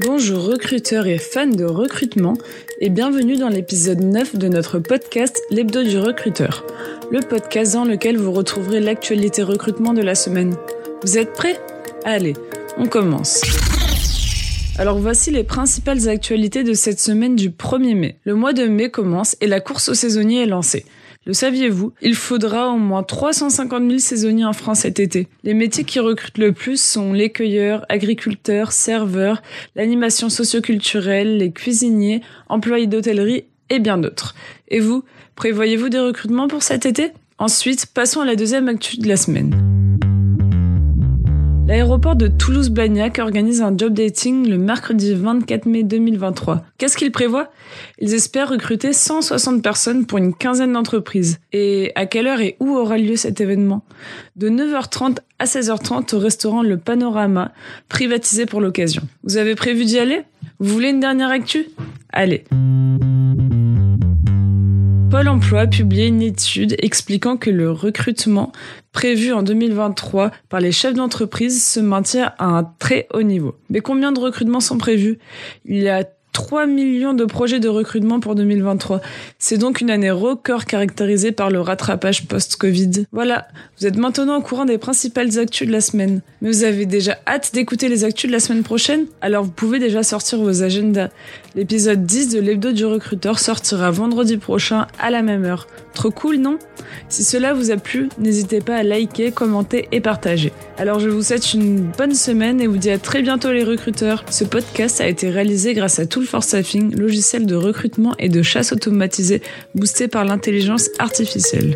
Bonjour recruteurs et fans de recrutement et bienvenue dans l'épisode 9 de notre podcast L'hebdo du recruteur, le podcast dans lequel vous retrouverez l'actualité recrutement de la semaine. Vous êtes prêts? Allez, on commence. Alors voici les principales actualités de cette semaine du 1er mai. Le mois de mai commence et la course aux saisonniers est lancée. Le saviez-vous? Il faudra au moins 350 000 saisonniers en France cet été. Les métiers qui recrutent le plus sont les cueilleurs, agriculteurs, serveurs, l'animation socioculturelle, les cuisiniers, employés d'hôtellerie et bien d'autres. Et vous, prévoyez-vous des recrutements pour cet été? Ensuite, passons à la deuxième actu de la semaine. L'aéroport de Toulouse-Blagnac organise un job dating le mercredi 24 mai 2023. Qu'est-ce qu'ils prévoient Ils espèrent recruter 160 personnes pour une quinzaine d'entreprises. Et à quelle heure et où aura lieu cet événement? De 9h30 à 16h30 au restaurant Le Panorama, privatisé pour l'occasion. Vous avez prévu d'y aller? Vous voulez une dernière actu? Allez Pôle emploi a publié une étude expliquant que le recrutement prévu en 2023 par les chefs d'entreprise se maintient à un très haut niveau. Mais combien de recrutements sont prévus? Il y a 3 millions de projets de recrutement pour 2023. C'est donc une année record caractérisée par le rattrapage post-Covid. Voilà, vous êtes maintenant au courant des principales actus de la semaine. Mais vous avez déjà hâte d'écouter les actus de la semaine prochaine? Alors vous pouvez déjà sortir vos agendas. L'épisode 10 de l'hebdo du recruteur sortira vendredi prochain à la même heure. Trop cool, non? Si cela vous a plu, n'hésitez pas à liker, commenter et partager. Alors je vous souhaite une bonne semaine et vous dis à très bientôt les recruteurs. Ce podcast a été réalisé grâce à Tool for logiciel de recrutement et de chasse automatisé boosté par l'intelligence artificielle.